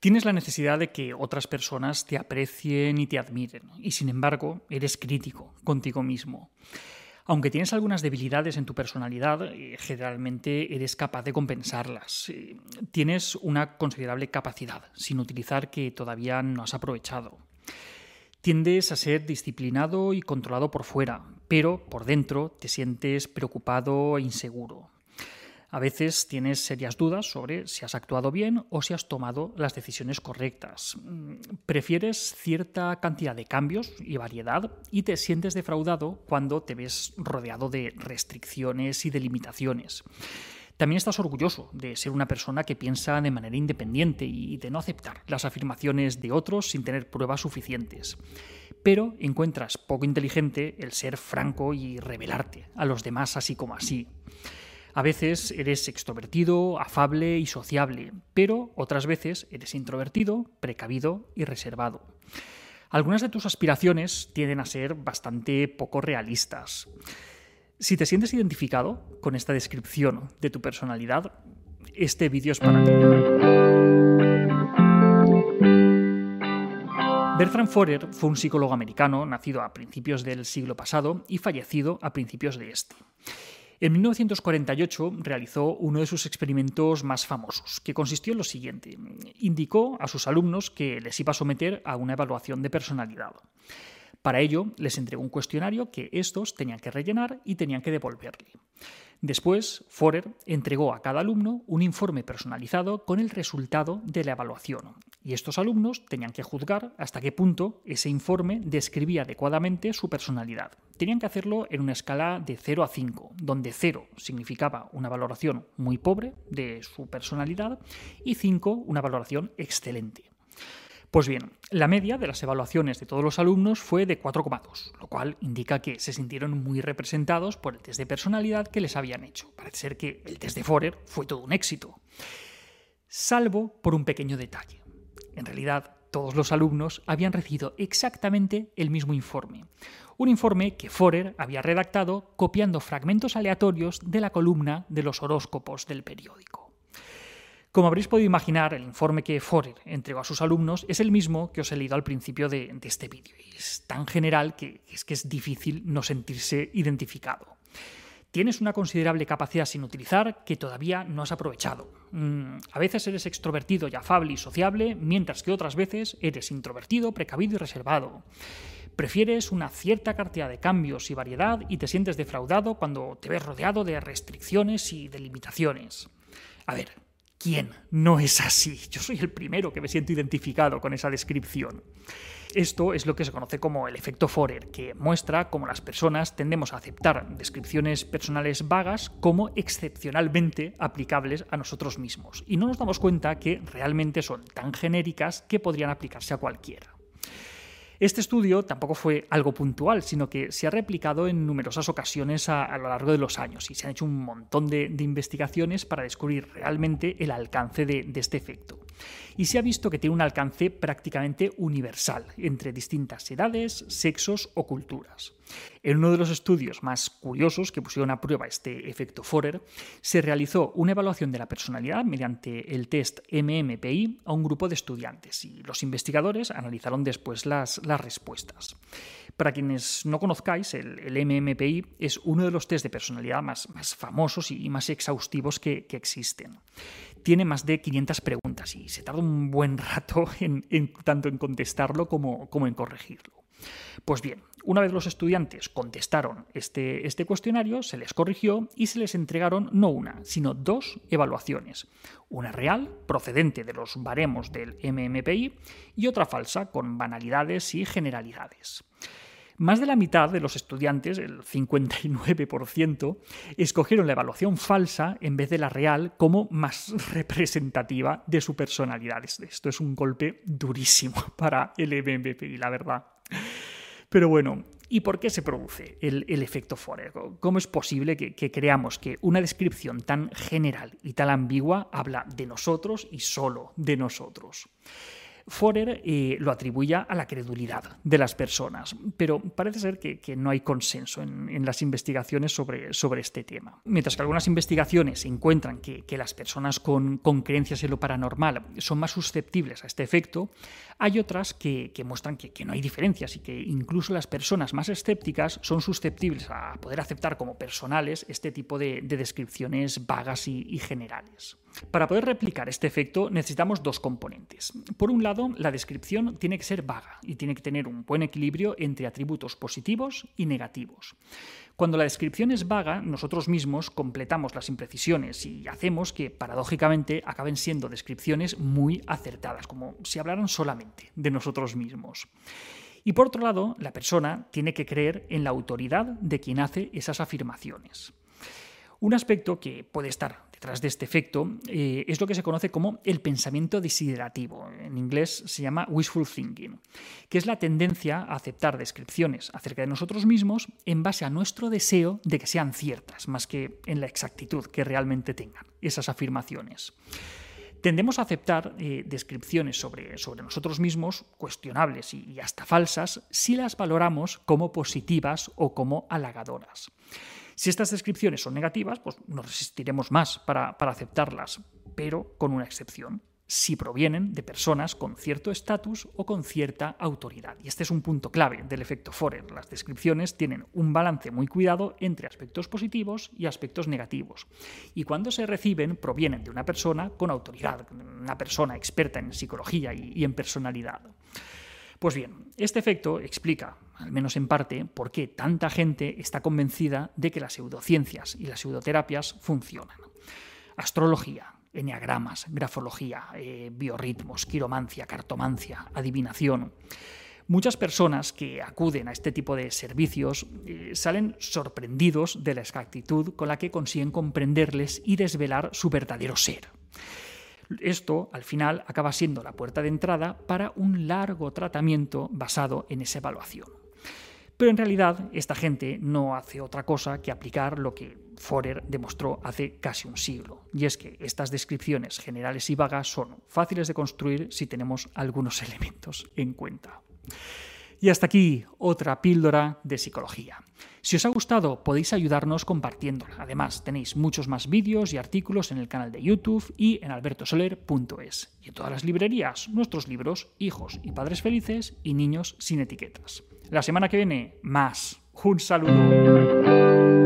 Tienes la necesidad de que otras personas te aprecien y te admiren, y sin embargo eres crítico contigo mismo. Aunque tienes algunas debilidades en tu personalidad, eh, generalmente eres capaz de compensarlas. Eh, tienes una considerable capacidad, sin utilizar que todavía no has aprovechado. Tiendes a ser disciplinado y controlado por fuera, pero por dentro te sientes preocupado e inseguro. A veces tienes serias dudas sobre si has actuado bien o si has tomado las decisiones correctas. Mm, prefieres cierta cantidad de cambios y variedad y te sientes defraudado cuando te ves rodeado de restricciones y de limitaciones. También estás orgulloso de ser una persona que piensa de manera independiente y de no aceptar las afirmaciones de otros sin tener pruebas suficientes. Pero encuentras poco inteligente el ser franco y revelarte a los demás así como así. A veces eres extrovertido, afable y sociable, pero otras veces eres introvertido, precavido y reservado. Algunas de tus aspiraciones tienden a ser bastante poco realistas. Si te sientes identificado con esta descripción de tu personalidad, este vídeo es para ti. Bertrand Forer fue un psicólogo americano nacido a principios del siglo pasado y fallecido a principios de este. En 1948 realizó uno de sus experimentos más famosos, que consistió en lo siguiente. Indicó a sus alumnos que les iba a someter a una evaluación de personalidad. Para ello, les entregó un cuestionario que estos tenían que rellenar y tenían que devolverle. Después, Forer entregó a cada alumno un informe personalizado con el resultado de la evaluación, y estos alumnos tenían que juzgar hasta qué punto ese informe describía adecuadamente su personalidad. Tenían que hacerlo en una escala de 0 a 5, donde 0 significaba una valoración muy pobre de su personalidad y 5 una valoración excelente. Pues bien, la media de las evaluaciones de todos los alumnos fue de 4,2, lo cual indica que se sintieron muy representados por el test de personalidad que les habían hecho. Parece ser que el test de Forer fue todo un éxito. Salvo por un pequeño detalle. En realidad, todos los alumnos habían recibido exactamente el mismo informe. Un informe que Forer había redactado copiando fragmentos aleatorios de la columna de los horóscopos del periódico. Como habréis podido imaginar, el informe que Forer entregó a sus alumnos es el mismo que os he leído al principio de, este vídeo. Es tan general que es que es difícil no sentirse identificado. Tienes una considerable capacidad sin utilizar que todavía no has aprovechado. Mm, a veces eres extrovertido y afable y sociable, mientras que otras veces eres introvertido, precavido y reservado. Prefieres una cierta cantidad de cambios y variedad y te sientes defraudado cuando te ves rodeado de restricciones y de limitaciones. A ver, ¿Quién no es así? Yo soy el primero que me siento identificado con esa descripción. Esto es lo que se conoce como el efecto Forer, que muestra cómo las personas tendemos a aceptar descripciones personales vagas como excepcionalmente aplicables a nosotros mismos, y no nos damos cuenta que realmente son tan genéricas que podrían aplicarse a cualquiera. Este estudio tampoco fue algo puntual, sino que se ha replicado en numerosas ocasiones a, lo largo de los años y se han hecho un montón de, investigaciones para descubrir realmente el alcance de este efecto y se ha visto que tiene un alcance prácticamente universal entre distintas edades, sexos o culturas. En uno de los estudios más curiosos que pusieron a prueba este efecto Forer, se realizó una evaluación de la personalidad mediante el test MMPI a un grupo de estudiantes y los investigadores analizaron después las, respuestas. Para quienes no conozcáis, el, MMPI es uno de los test de personalidad más, famosos y más exhaustivos que existen tiene más de 500 preguntas y se tarda un buen rato en, tanto en contestarlo como, como, en corregirlo. Pues bien, una vez los estudiantes contestaron este, este cuestionario, se les corrigió y se les entregaron no una, sino dos evaluaciones. Una real, procedente de los baremos del MMPI, y otra falsa, con banalidades y generalidades. Más de la mitad de los estudiantes, el 59%, escogieron la evaluación falsa en vez de la real como más representativa de su personalidad. Esto es un golpe durísimo para el MMPI, la verdad. Pero bueno, ¿y por qué se produce el, efecto Forer? ¿Cómo es posible que, que, creamos que una descripción tan general y tan ambigua habla de nosotros y solo de nosotros? Forer eh, lo atribuye a la credulidad de las personas, pero parece ser que, no hay consenso en, las investigaciones sobre, sobre, este tema. Mientras que algunas investigaciones encuentran que, las personas con, creencias en lo paranormal son más susceptibles a este efecto, hay otras que, muestran que, no hay diferencias y que incluso las personas más escépticas son susceptibles a poder aceptar como personales este tipo de, descripciones vagas y generales. Para poder replicar este efecto necesitamos dos componentes. Por un lado, la descripción tiene que ser vaga y tiene que tener un buen equilibrio entre atributos positivos y negativos. Cuando la descripción es vaga, nosotros mismos completamos las imprecisiones y hacemos que, paradójicamente, acaben siendo descripciones muy acertadas, como si hablaran solamente de nosotros mismos. Y por otro lado, la persona tiene que creer en la autoridad de quien hace esas afirmaciones. Un aspecto que puede estar detrás de este efecto eh, es lo que se conoce como el pensamiento desiderativo. En inglés se llama wishful thinking, que es la tendencia a aceptar descripciones acerca de nosotros mismos en base a nuestro deseo de que sean ciertas, más que en la exactitud que realmente tengan esas afirmaciones. Tendemos a aceptar eh, descripciones sobre, sobre, nosotros mismos cuestionables y, hasta falsas si las valoramos como positivas o como halagadoras. Si estas descripciones son negativas, pues nos resistiremos más para, aceptarlas, pero con una excepción si provienen de personas con cierto estatus o con cierta autoridad. Y este es un punto clave del efecto Forer. Las descripciones tienen un balance muy cuidado entre aspectos positivos y aspectos negativos. Y cuando se reciben, provienen de una persona con autoridad, una persona experta en psicología y en personalidad. Pues bien, este efecto explica, al menos en parte, por qué tanta gente está convencida de que las pseudociencias y las pseudoterapias funcionan. Astrología, enneagramas, grafología, eh, biorritmos, quiromancia, cartomancia, adivinación. Muchas personas que acuden a este tipo de servicios eh, salen sorprendidos de la exactitud con la que consiguen comprenderles y desvelar su verdadero ser. Esto, al final, acaba siendo la puerta de entrada para un largo tratamiento basado en esa evaluación. Pero en realidad, esta gente no hace otra cosa que aplicar lo que Forer demostró hace casi un siglo, y es que estas descripciones generales y vagas son fáciles de construir si tenemos algunos elementos en cuenta. Y hasta aquí otra píldora de psicología. Si os ha gustado podéis ayudarnos compartiéndola. Además tenéis muchos más vídeos y artículos en el canal de YouTube y en albertosoler.es. Y en todas las librerías nuestros libros Hijos y Padres Felices y Niños sin Etiquetas. La semana que viene más. Un saludo.